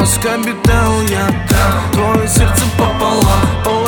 голос я дам Твое сердце пополам.